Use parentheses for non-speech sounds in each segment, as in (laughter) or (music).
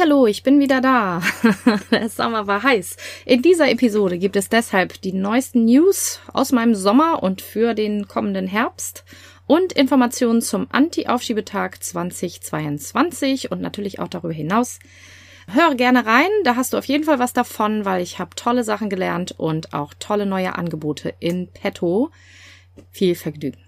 Hallo, ich bin wieder da. (laughs) Der Sommer war heiß. In dieser Episode gibt es deshalb die neuesten News aus meinem Sommer und für den kommenden Herbst und Informationen zum Anti-Aufschiebetag 2022 und natürlich auch darüber hinaus. Höre gerne rein, da hast du auf jeden Fall was davon, weil ich habe tolle Sachen gelernt und auch tolle neue Angebote in petto. Viel Vergnügen.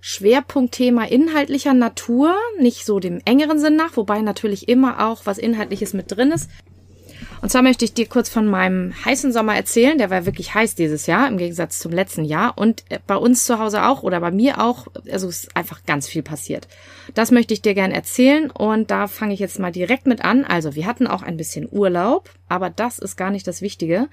Schwerpunktthema inhaltlicher Natur, nicht so dem engeren Sinn nach, wobei natürlich immer auch was Inhaltliches mit drin ist. Und zwar möchte ich dir kurz von meinem heißen Sommer erzählen. Der war wirklich heiß dieses Jahr, im Gegensatz zum letzten Jahr. Und äh, bei uns zu Hause auch oder bei mir auch. Also ist einfach ganz viel passiert. Das möchte ich dir gerne erzählen. Und da fange ich jetzt mal direkt mit an. Also wir hatten auch ein bisschen Urlaub, aber das ist gar nicht das Wichtige.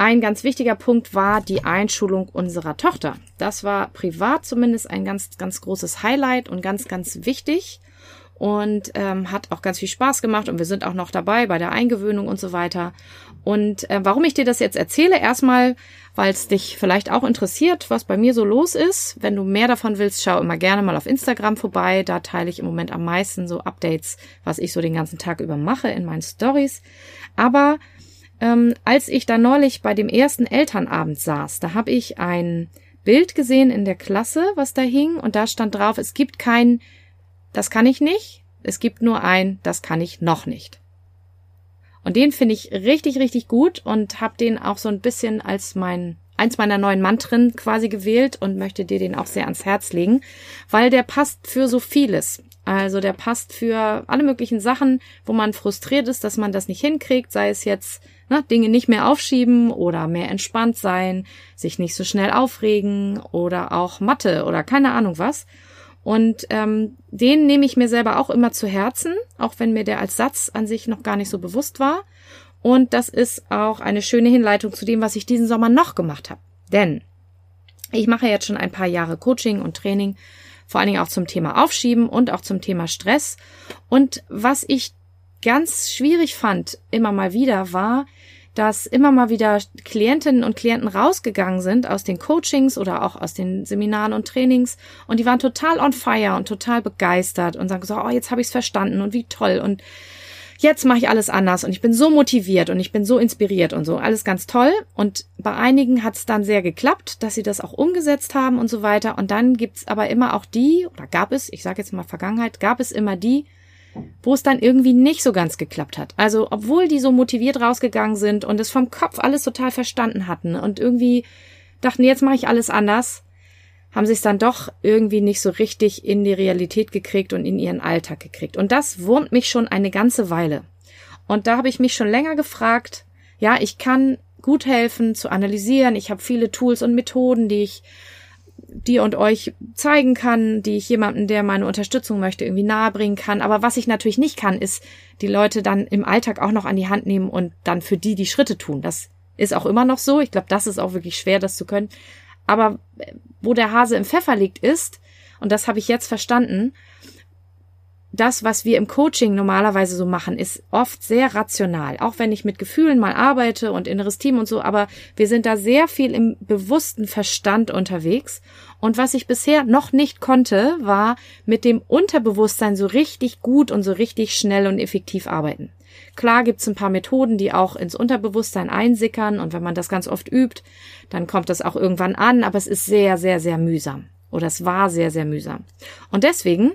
Ein ganz wichtiger Punkt war die Einschulung unserer Tochter. Das war privat zumindest ein ganz, ganz großes Highlight und ganz, ganz wichtig und ähm, hat auch ganz viel Spaß gemacht und wir sind auch noch dabei bei der Eingewöhnung und so weiter. Und äh, warum ich dir das jetzt erzähle, erstmal, weil es dich vielleicht auch interessiert, was bei mir so los ist. Wenn du mehr davon willst, schau immer gerne mal auf Instagram vorbei. Da teile ich im Moment am meisten so Updates, was ich so den ganzen Tag über mache in meinen Stories. Aber ähm, als ich da neulich bei dem ersten Elternabend saß, da habe ich ein Bild gesehen in der Klasse, was da hing, und da stand drauf, es gibt kein, das kann ich nicht, es gibt nur ein, das kann ich noch nicht. Und den finde ich richtig, richtig gut und habe den auch so ein bisschen als mein eins meiner neuen Mantren quasi gewählt und möchte dir den auch sehr ans Herz legen, weil der passt für so vieles. Also der passt für alle möglichen Sachen, wo man frustriert ist, dass man das nicht hinkriegt, sei es jetzt ne, Dinge nicht mehr aufschieben oder mehr entspannt sein, sich nicht so schnell aufregen oder auch Mathe oder keine Ahnung was. Und ähm, den nehme ich mir selber auch immer zu Herzen, auch wenn mir der als Satz an sich noch gar nicht so bewusst war. Und das ist auch eine schöne Hinleitung zu dem, was ich diesen Sommer noch gemacht habe. Denn ich mache jetzt schon ein paar Jahre Coaching und Training vor allen Dingen auch zum Thema Aufschieben und auch zum Thema Stress. Und was ich ganz schwierig fand, immer mal wieder, war, dass immer mal wieder Klientinnen und Klienten rausgegangen sind aus den Coachings oder auch aus den Seminaren und Trainings und die waren total on fire und total begeistert und sagen so, oh, jetzt habe ich es verstanden und wie toll und jetzt mache ich alles anders und ich bin so motiviert und ich bin so inspiriert und so. Alles ganz toll. Und bei einigen hat es dann sehr geklappt, dass sie das auch umgesetzt haben und so weiter. Und dann gibt's aber immer auch die, oder gab es, ich sage jetzt mal Vergangenheit, gab es immer die, wo es dann irgendwie nicht so ganz geklappt hat. Also, obwohl die so motiviert rausgegangen sind und es vom Kopf alles total verstanden hatten und irgendwie dachten, jetzt mache ich alles anders, haben sie es dann doch irgendwie nicht so richtig in die Realität gekriegt und in ihren Alltag gekriegt. Und das wurmt mich schon eine ganze Weile. Und da habe ich mich schon länger gefragt, ja, ich kann gut helfen zu analysieren. Ich habe viele Tools und Methoden, die ich dir und euch zeigen kann, die ich jemandem, der meine Unterstützung möchte, irgendwie nahebringen kann. Aber was ich natürlich nicht kann, ist die Leute dann im Alltag auch noch an die Hand nehmen und dann für die die Schritte tun. Das ist auch immer noch so. Ich glaube, das ist auch wirklich schwer, das zu können. Aber wo der Hase im Pfeffer liegt, ist, und das habe ich jetzt verstanden, das, was wir im Coaching normalerweise so machen, ist oft sehr rational. Auch wenn ich mit Gefühlen mal arbeite und inneres Team und so, aber wir sind da sehr viel im bewussten Verstand unterwegs. Und was ich bisher noch nicht konnte, war mit dem Unterbewusstsein so richtig gut und so richtig schnell und effektiv arbeiten. Klar gibt's ein paar Methoden, die auch ins Unterbewusstsein einsickern und wenn man das ganz oft übt, dann kommt das auch irgendwann an, aber es ist sehr, sehr, sehr mühsam. Oder es war sehr, sehr mühsam. Und deswegen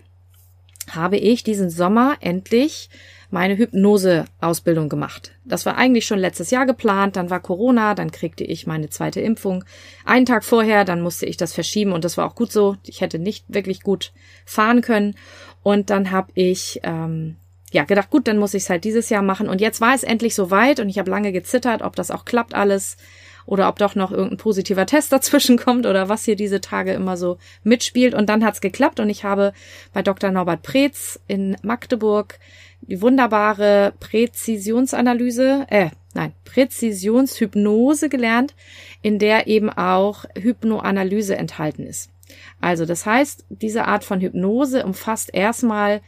habe ich diesen Sommer endlich meine Hypnose-Ausbildung gemacht. Das war eigentlich schon letztes Jahr geplant, dann war Corona, dann kriegte ich meine zweite Impfung. Einen Tag vorher, dann musste ich das verschieben und das war auch gut so. Ich hätte nicht wirklich gut fahren können. Und dann habe ich ähm, ja gedacht, gut, dann muss ich es halt dieses Jahr machen. Und jetzt war es endlich soweit und ich habe lange gezittert, ob das auch klappt alles. Oder ob doch noch irgendein positiver Test (laughs) dazwischen kommt oder was hier diese Tage immer so mitspielt. Und dann hat's geklappt und ich habe bei Dr. Norbert Preetz in Magdeburg die wunderbare Präzisionsanalyse, äh, nein, Präzisionshypnose gelernt, in der eben auch Hypnoanalyse enthalten ist. Also das heißt, diese Art von Hypnose umfasst erstmal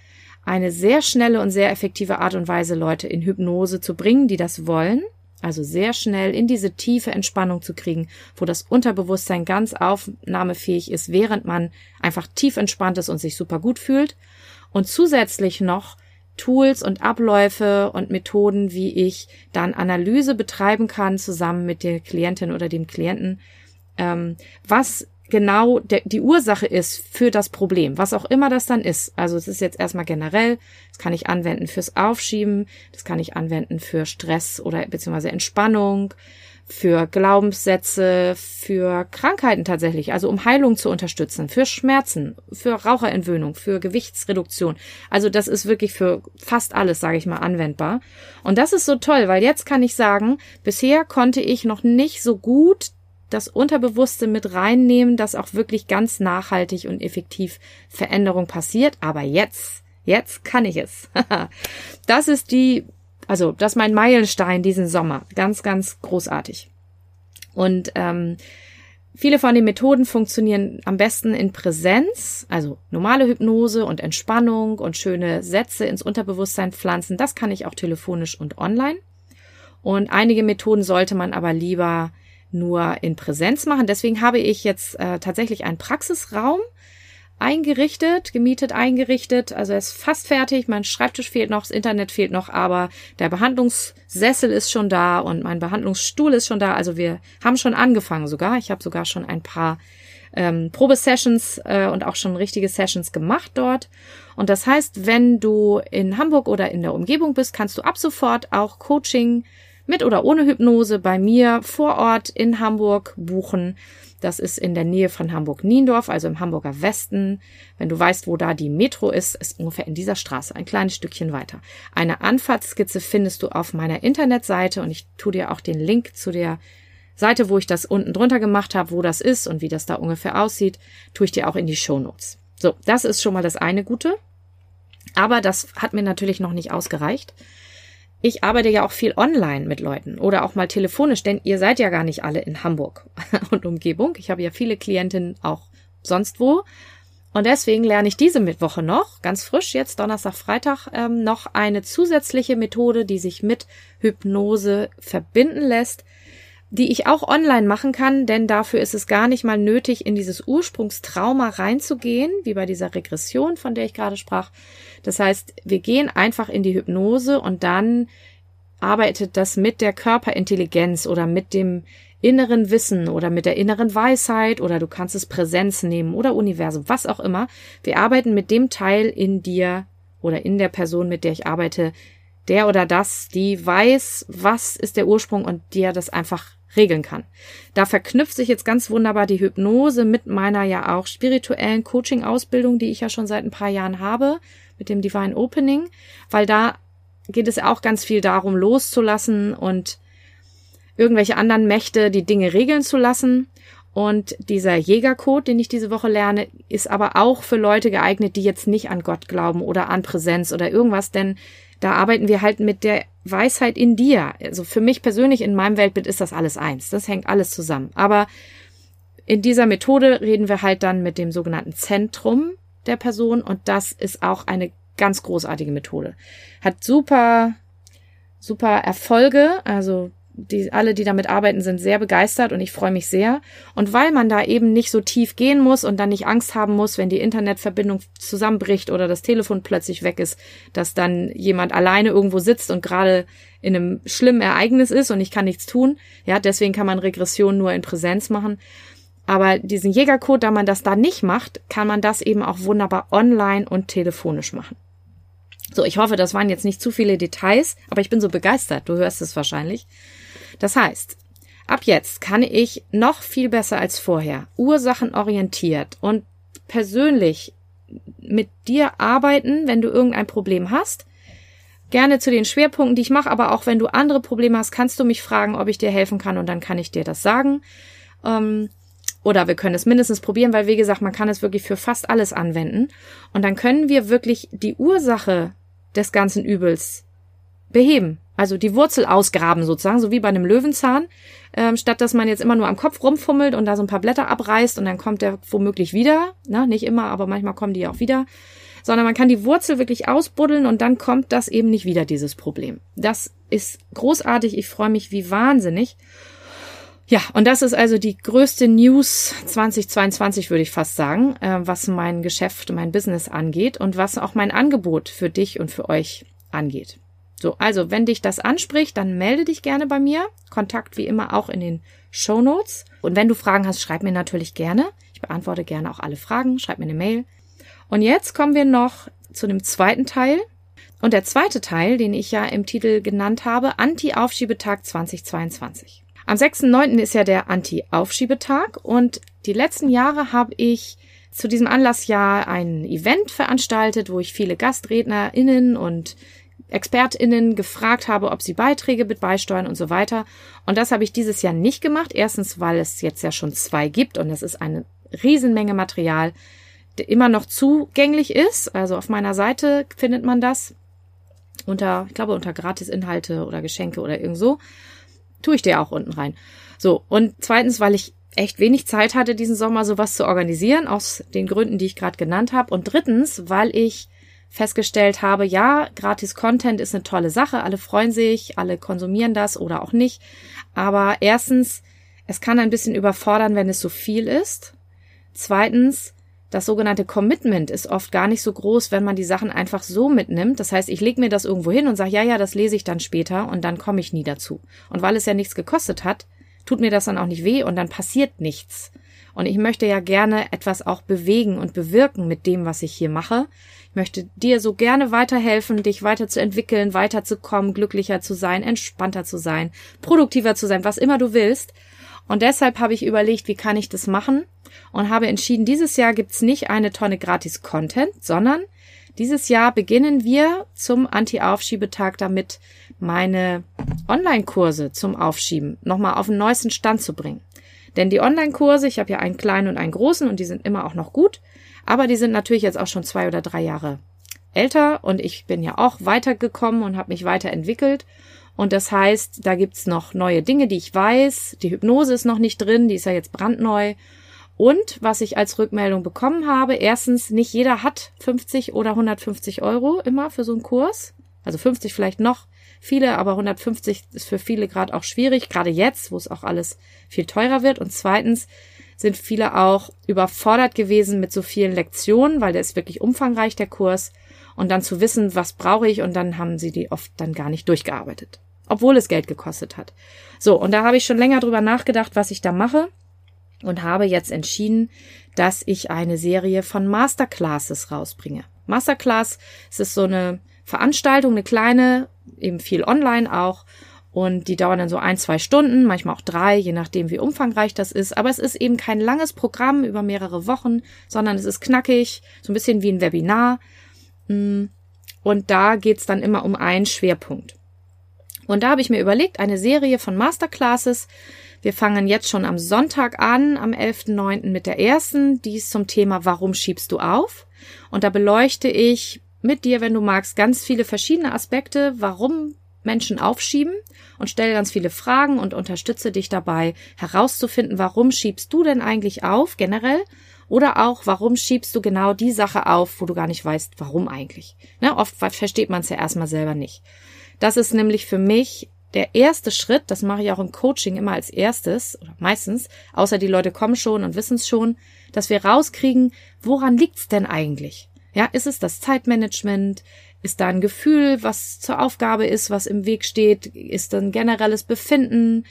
eine sehr schnelle und sehr effektive Art und Weise, Leute in Hypnose zu bringen, die das wollen. Also sehr schnell in diese tiefe Entspannung zu kriegen, wo das Unterbewusstsein ganz aufnahmefähig ist, während man einfach tief entspannt ist und sich super gut fühlt. Und zusätzlich noch Tools und Abläufe und Methoden, wie ich dann Analyse betreiben kann, zusammen mit der Klientin oder dem Klienten, ähm, was genau der, die Ursache ist für das Problem, was auch immer das dann ist. Also es ist jetzt erstmal generell, das kann ich anwenden fürs Aufschieben, das kann ich anwenden für Stress oder beziehungsweise Entspannung, für Glaubenssätze, für Krankheiten tatsächlich, also um Heilung zu unterstützen, für Schmerzen, für Raucherentwöhnung, für Gewichtsreduktion. Also das ist wirklich für fast alles, sage ich mal, anwendbar. Und das ist so toll, weil jetzt kann ich sagen, bisher konnte ich noch nicht so gut das Unterbewusste mit reinnehmen, dass auch wirklich ganz nachhaltig und effektiv Veränderung passiert. Aber jetzt, jetzt kann ich es. (laughs) das ist die, also das ist mein Meilenstein diesen Sommer. Ganz, ganz großartig. Und ähm, viele von den Methoden funktionieren am besten in Präsenz, also normale Hypnose und Entspannung und schöne Sätze ins Unterbewusstsein pflanzen. Das kann ich auch telefonisch und online. Und einige Methoden sollte man aber lieber nur in Präsenz machen. Deswegen habe ich jetzt äh, tatsächlich einen Praxisraum eingerichtet, gemietet, eingerichtet. Also er ist fast fertig. Mein Schreibtisch fehlt noch, das Internet fehlt noch, aber der Behandlungssessel ist schon da und mein Behandlungsstuhl ist schon da. Also wir haben schon angefangen sogar. Ich habe sogar schon ein paar ähm, Probesessions äh, und auch schon richtige Sessions gemacht dort. Und das heißt, wenn du in Hamburg oder in der Umgebung bist, kannst du ab sofort auch Coaching mit oder ohne Hypnose bei mir vor Ort in Hamburg buchen. Das ist in der Nähe von Hamburg-Niendorf, also im Hamburger Westen. Wenn du weißt, wo da die Metro ist, ist ungefähr in dieser Straße, ein kleines Stückchen weiter. Eine Anfahrtskizze findest du auf meiner Internetseite und ich tue dir auch den Link zu der Seite, wo ich das unten drunter gemacht habe, wo das ist und wie das da ungefähr aussieht, tue ich dir auch in die Shownotes. So, das ist schon mal das eine Gute. Aber das hat mir natürlich noch nicht ausgereicht ich arbeite ja auch viel online mit Leuten oder auch mal telefonisch, denn ihr seid ja gar nicht alle in Hamburg (laughs) und Umgebung. Ich habe ja viele Klientinnen auch sonst wo. Und deswegen lerne ich diese Mittwoche noch, ganz frisch jetzt, Donnerstag, Freitag, ähm, noch eine zusätzliche Methode, die sich mit Hypnose verbinden lässt, die ich auch online machen kann, denn dafür ist es gar nicht mal nötig, in dieses Ursprungstrauma reinzugehen, wie bei dieser Regression, von der ich gerade sprach. Das heißt, wir gehen einfach in die Hypnose und dann arbeitet das mit der Körperintelligenz oder mit dem inneren Wissen oder mit der inneren Weisheit oder du kannst es Präsenz nehmen oder Universum, was auch immer. Wir arbeiten mit dem Teil in dir oder in der Person, mit der ich arbeite, der oder das, die weiß, was ist der Ursprung und dir das einfach regeln kann. Da verknüpft sich jetzt ganz wunderbar die Hypnose mit meiner ja auch spirituellen Coaching-Ausbildung, die ich ja schon seit ein paar Jahren habe, mit dem Divine Opening, weil da geht es auch ganz viel darum, loszulassen und irgendwelche anderen Mächte die Dinge regeln zu lassen. Und dieser Jägercode, den ich diese Woche lerne, ist aber auch für Leute geeignet, die jetzt nicht an Gott glauben oder an Präsenz oder irgendwas, denn da arbeiten wir halt mit der Weisheit in dir. Also für mich persönlich in meinem Weltbild ist das alles eins. Das hängt alles zusammen. Aber in dieser Methode reden wir halt dann mit dem sogenannten Zentrum der Person und das ist auch eine ganz großartige Methode. Hat super, super Erfolge. Also die, alle, die damit arbeiten, sind sehr begeistert und ich freue mich sehr. Und weil man da eben nicht so tief gehen muss und dann nicht Angst haben muss, wenn die Internetverbindung zusammenbricht oder das Telefon plötzlich weg ist, dass dann jemand alleine irgendwo sitzt und gerade in einem schlimmen Ereignis ist und ich kann nichts tun. Ja, deswegen kann man Regression nur in Präsenz machen. Aber diesen Jägercode, da man das da nicht macht, kann man das eben auch wunderbar online und telefonisch machen. So, ich hoffe, das waren jetzt nicht zu viele Details, aber ich bin so begeistert. Du hörst es wahrscheinlich. Das heißt, ab jetzt kann ich noch viel besser als vorher ursachenorientiert und persönlich mit dir arbeiten, wenn du irgendein Problem hast. gerne zu den Schwerpunkten, die ich mache, aber auch wenn du andere Probleme hast, kannst du mich fragen, ob ich dir helfen kann und dann kann ich dir das sagen. Ähm, oder wir können es mindestens probieren, weil wie gesagt, man kann es wirklich für fast alles anwenden. Und dann können wir wirklich die Ursache des ganzen Übels beheben. Also die Wurzel ausgraben sozusagen, so wie bei einem Löwenzahn. Ähm, statt dass man jetzt immer nur am Kopf rumfummelt und da so ein paar Blätter abreißt und dann kommt der womöglich wieder. Na, nicht immer, aber manchmal kommen die auch wieder sondern man kann die Wurzel wirklich ausbuddeln und dann kommt das eben nicht wieder, dieses Problem. Das ist großartig. Ich freue mich wie wahnsinnig. Ja, und das ist also die größte News 2022, würde ich fast sagen, äh, was mein Geschäft, mein Business angeht und was auch mein Angebot für dich und für euch angeht. So, also wenn dich das anspricht, dann melde dich gerne bei mir. Kontakt wie immer auch in den Show Notes. Und wenn du Fragen hast, schreib mir natürlich gerne. Ich beantworte gerne auch alle Fragen. Schreib mir eine Mail. Und jetzt kommen wir noch zu dem zweiten Teil. Und der zweite Teil, den ich ja im Titel genannt habe, Anti-Aufschiebetag 2022. Am 6.9. ist ja der Anti-Aufschiebetag und die letzten Jahre habe ich zu diesem Anlass ja ein Event veranstaltet, wo ich viele GastrednerInnen und ExpertInnen gefragt habe, ob sie Beiträge mit beisteuern und so weiter. Und das habe ich dieses Jahr nicht gemacht. Erstens, weil es jetzt ja schon zwei gibt und es ist eine Riesenmenge Material, immer noch zugänglich ist. Also auf meiner Seite findet man das unter, ich glaube, unter Gratisinhalte oder Geschenke oder irgend so. Tue ich dir auch unten rein. So. Und zweitens, weil ich echt wenig Zeit hatte, diesen Sommer sowas zu organisieren, aus den Gründen, die ich gerade genannt habe. Und drittens, weil ich festgestellt habe, ja, gratis Content ist eine tolle Sache, alle freuen sich, alle konsumieren das oder auch nicht. Aber erstens, es kann ein bisschen überfordern, wenn es so viel ist. Zweitens, das sogenannte Commitment ist oft gar nicht so groß, wenn man die Sachen einfach so mitnimmt. Das heißt, ich lege mir das irgendwo hin und sage, ja, ja, das lese ich dann später und dann komme ich nie dazu. Und weil es ja nichts gekostet hat, tut mir das dann auch nicht weh und dann passiert nichts. Und ich möchte ja gerne etwas auch bewegen und bewirken mit dem, was ich hier mache. Ich möchte dir so gerne weiterhelfen, dich weiterzuentwickeln, weiterzukommen, glücklicher zu sein, entspannter zu sein, produktiver zu sein, was immer du willst. Und deshalb habe ich überlegt, wie kann ich das machen? Und habe entschieden, dieses Jahr gibt's nicht eine Tonne gratis Content, sondern dieses Jahr beginnen wir zum Anti-Aufschiebetag damit, meine Online-Kurse zum Aufschieben nochmal auf den neuesten Stand zu bringen. Denn die Online-Kurse, ich habe ja einen kleinen und einen großen und die sind immer auch noch gut, aber die sind natürlich jetzt auch schon zwei oder drei Jahre älter und ich bin ja auch weitergekommen und habe mich weiterentwickelt und das heißt, da gibt's noch neue Dinge, die ich weiß. Die Hypnose ist noch nicht drin, die ist ja jetzt brandneu. Und was ich als Rückmeldung bekommen habe, erstens, nicht jeder hat 50 oder 150 Euro immer für so einen Kurs. Also 50 vielleicht noch viele, aber 150 ist für viele gerade auch schwierig, gerade jetzt, wo es auch alles viel teurer wird. Und zweitens sind viele auch überfordert gewesen mit so vielen Lektionen, weil der ist wirklich umfangreich, der Kurs. Und dann zu wissen, was brauche ich, und dann haben sie die oft dann gar nicht durchgearbeitet obwohl es Geld gekostet hat. So, und da habe ich schon länger drüber nachgedacht, was ich da mache und habe jetzt entschieden, dass ich eine Serie von Masterclasses rausbringe. Masterclass es ist so eine Veranstaltung, eine kleine, eben viel online auch. Und die dauern dann so ein, zwei Stunden, manchmal auch drei, je nachdem, wie umfangreich das ist. Aber es ist eben kein langes Programm über mehrere Wochen, sondern es ist knackig, so ein bisschen wie ein Webinar. Mm. Und da geht's dann immer um einen Schwerpunkt. Und da habe ich mir überlegt, eine Serie von Masterclasses. Wir fangen jetzt schon am Sonntag an, am 11.9. mit der ersten. Die ist zum Thema Warum schiebst du auf? Und da beleuchte ich mit dir, wenn du magst, ganz viele verschiedene Aspekte, warum Menschen aufschieben und stelle ganz viele Fragen und unterstütze dich dabei herauszufinden, warum schiebst du denn eigentlich auf generell oder auch, warum schiebst du genau die Sache auf, wo du gar nicht weißt, warum eigentlich. Ne, oft versteht man es ja erstmal selber nicht. Das ist nämlich für mich der erste Schritt, das mache ich auch im Coaching immer als erstes oder meistens, außer die Leute kommen schon und wissen es schon, dass wir rauskriegen, woran liegt's denn eigentlich? Ja, ist es das Zeitmanagement? Ist da ein Gefühl, was zur Aufgabe ist, was im Weg steht? Ist da ein generelles Befinden?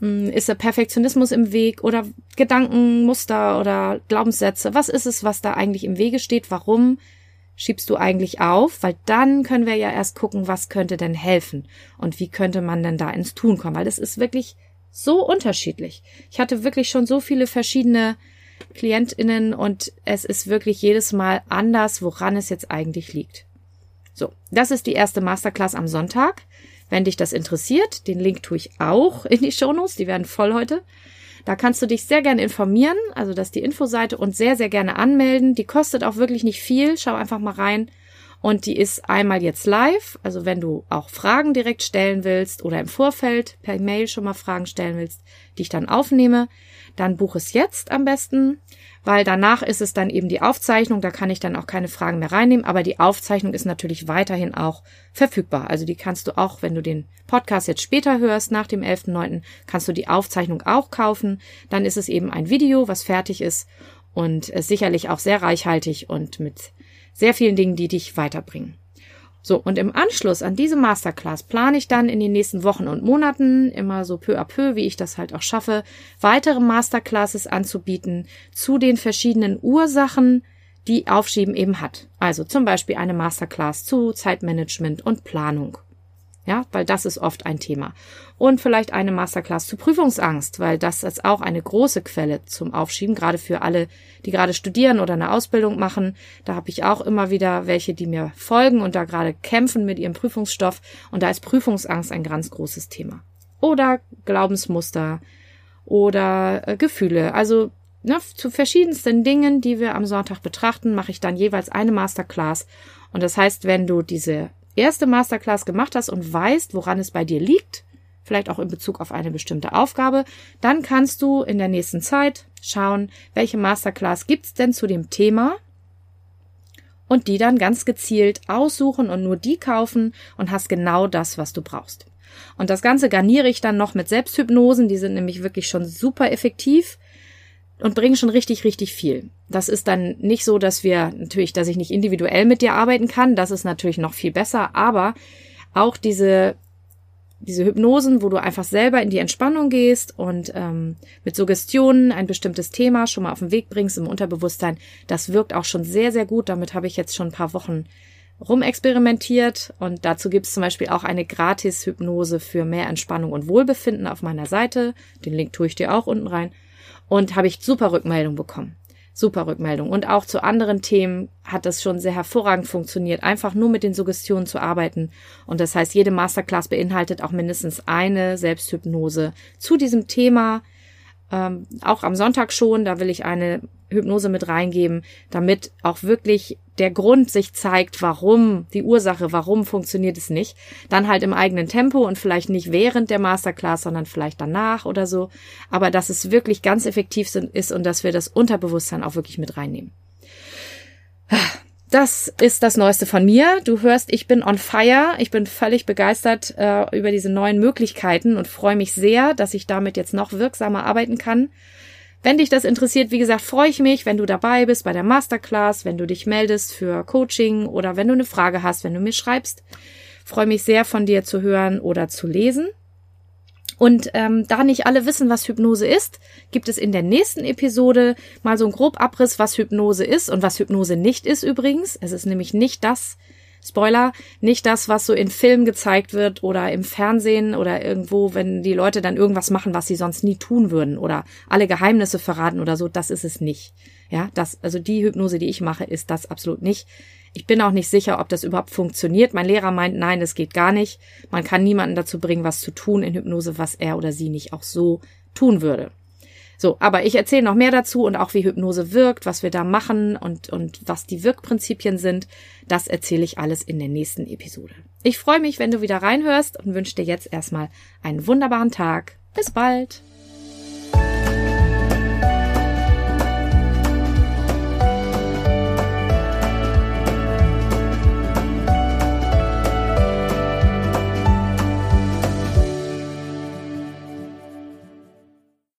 Hm, ist der Perfektionismus im Weg oder Gedanken, Muster oder Glaubenssätze? Was ist es, was da eigentlich im Wege steht? Warum schiebst du eigentlich auf? Weil dann können wir ja erst gucken, was könnte denn helfen und wie könnte man denn da ins Tun kommen, weil das ist wirklich so unterschiedlich. Ich hatte wirklich schon so viele verschiedene KlientInnen und es ist wirklich jedes Mal anders, woran es jetzt eigentlich liegt. So, das ist die erste Masterclass am Sonntag. Wenn dich das interessiert, den Link tue ich auch in die Shownotes, die werden voll heute. Da kannst du dich sehr gerne informieren, also das ist die Infoseite und sehr, sehr gerne anmelden. Die kostet auch wirklich nicht viel. Schau einfach mal rein. Und die ist einmal jetzt live. Also wenn du auch Fragen direkt stellen willst oder im Vorfeld per Mail schon mal Fragen stellen willst, die ich dann aufnehme, dann buch es jetzt am besten, weil danach ist es dann eben die Aufzeichnung. Da kann ich dann auch keine Fragen mehr reinnehmen. Aber die Aufzeichnung ist natürlich weiterhin auch verfügbar. Also die kannst du auch, wenn du den Podcast jetzt später hörst, nach dem 11.9., kannst du die Aufzeichnung auch kaufen. Dann ist es eben ein Video, was fertig ist und sicherlich auch sehr reichhaltig und mit sehr vielen Dingen, die dich weiterbringen. So, und im Anschluss an diese Masterclass plane ich dann in den nächsten Wochen und Monaten, immer so peu à peu, wie ich das halt auch schaffe, weitere Masterclasses anzubieten zu den verschiedenen Ursachen, die Aufschieben eben hat. Also zum Beispiel eine Masterclass zu Zeitmanagement und Planung. Ja, weil das ist oft ein Thema. Und vielleicht eine Masterclass zu Prüfungsangst, weil das ist auch eine große Quelle zum Aufschieben, gerade für alle, die gerade studieren oder eine Ausbildung machen. Da habe ich auch immer wieder welche, die mir folgen und da gerade kämpfen mit ihrem Prüfungsstoff. Und da ist Prüfungsangst ein ganz großes Thema. Oder Glaubensmuster oder äh, Gefühle. Also ne, zu verschiedensten Dingen, die wir am Sonntag betrachten, mache ich dann jeweils eine Masterclass. Und das heißt, wenn du diese erste Masterclass gemacht hast und weißt, woran es bei dir liegt, vielleicht auch in Bezug auf eine bestimmte Aufgabe, dann kannst du in der nächsten Zeit schauen, welche Masterclass gibt's denn zu dem Thema und die dann ganz gezielt aussuchen und nur die kaufen und hast genau das, was du brauchst. Und das Ganze garniere ich dann noch mit Selbsthypnosen, die sind nämlich wirklich schon super effektiv und bringen schon richtig, richtig viel. Das ist dann nicht so, dass wir natürlich, dass ich nicht individuell mit dir arbeiten kann. Das ist natürlich noch viel besser. Aber auch diese diese Hypnosen, wo du einfach selber in die Entspannung gehst und ähm, mit Suggestionen ein bestimmtes Thema schon mal auf den Weg bringst im Unterbewusstsein, das wirkt auch schon sehr, sehr gut. Damit habe ich jetzt schon ein paar Wochen rumexperimentiert und dazu gibt es zum Beispiel auch eine Gratis-Hypnose für mehr Entspannung und Wohlbefinden auf meiner Seite. Den Link tue ich dir auch unten rein und habe ich super Rückmeldung bekommen. Super Rückmeldung. Und auch zu anderen Themen hat das schon sehr hervorragend funktioniert, einfach nur mit den Suggestionen zu arbeiten. Und das heißt, jede Masterclass beinhaltet auch mindestens eine Selbsthypnose zu diesem Thema. Ähm, auch am Sonntag schon, da will ich eine Hypnose mit reingeben, damit auch wirklich der Grund sich zeigt, warum, die Ursache, warum funktioniert es nicht. Dann halt im eigenen Tempo und vielleicht nicht während der Masterclass, sondern vielleicht danach oder so. Aber dass es wirklich ganz effektiv ist und dass wir das Unterbewusstsein auch wirklich mit reinnehmen. Das ist das Neueste von mir. Du hörst, ich bin on fire. Ich bin völlig begeistert äh, über diese neuen Möglichkeiten und freue mich sehr, dass ich damit jetzt noch wirksamer arbeiten kann. Wenn dich das interessiert, wie gesagt, freue ich mich, wenn du dabei bist bei der Masterclass, wenn du dich meldest für Coaching oder wenn du eine Frage hast, wenn du mir schreibst. Freue mich sehr von dir zu hören oder zu lesen. Und ähm, da nicht alle wissen, was Hypnose ist, gibt es in der nächsten Episode mal so einen grob Abriss, was Hypnose ist und was Hypnose nicht ist übrigens. Es ist nämlich nicht das, Spoiler, nicht das, was so in Filmen gezeigt wird oder im Fernsehen oder irgendwo, wenn die Leute dann irgendwas machen, was sie sonst nie tun würden oder alle Geheimnisse verraten oder so, das ist es nicht. Ja, das, also die Hypnose, die ich mache, ist das absolut nicht. Ich bin auch nicht sicher, ob das überhaupt funktioniert. Mein Lehrer meint, nein, das geht gar nicht. Man kann niemanden dazu bringen, was zu tun in Hypnose, was er oder sie nicht auch so tun würde. So, aber ich erzähle noch mehr dazu und auch wie Hypnose wirkt, was wir da machen und, und was die Wirkprinzipien sind. Das erzähle ich alles in der nächsten Episode. Ich freue mich, wenn du wieder reinhörst und wünsche dir jetzt erstmal einen wunderbaren Tag. Bis bald!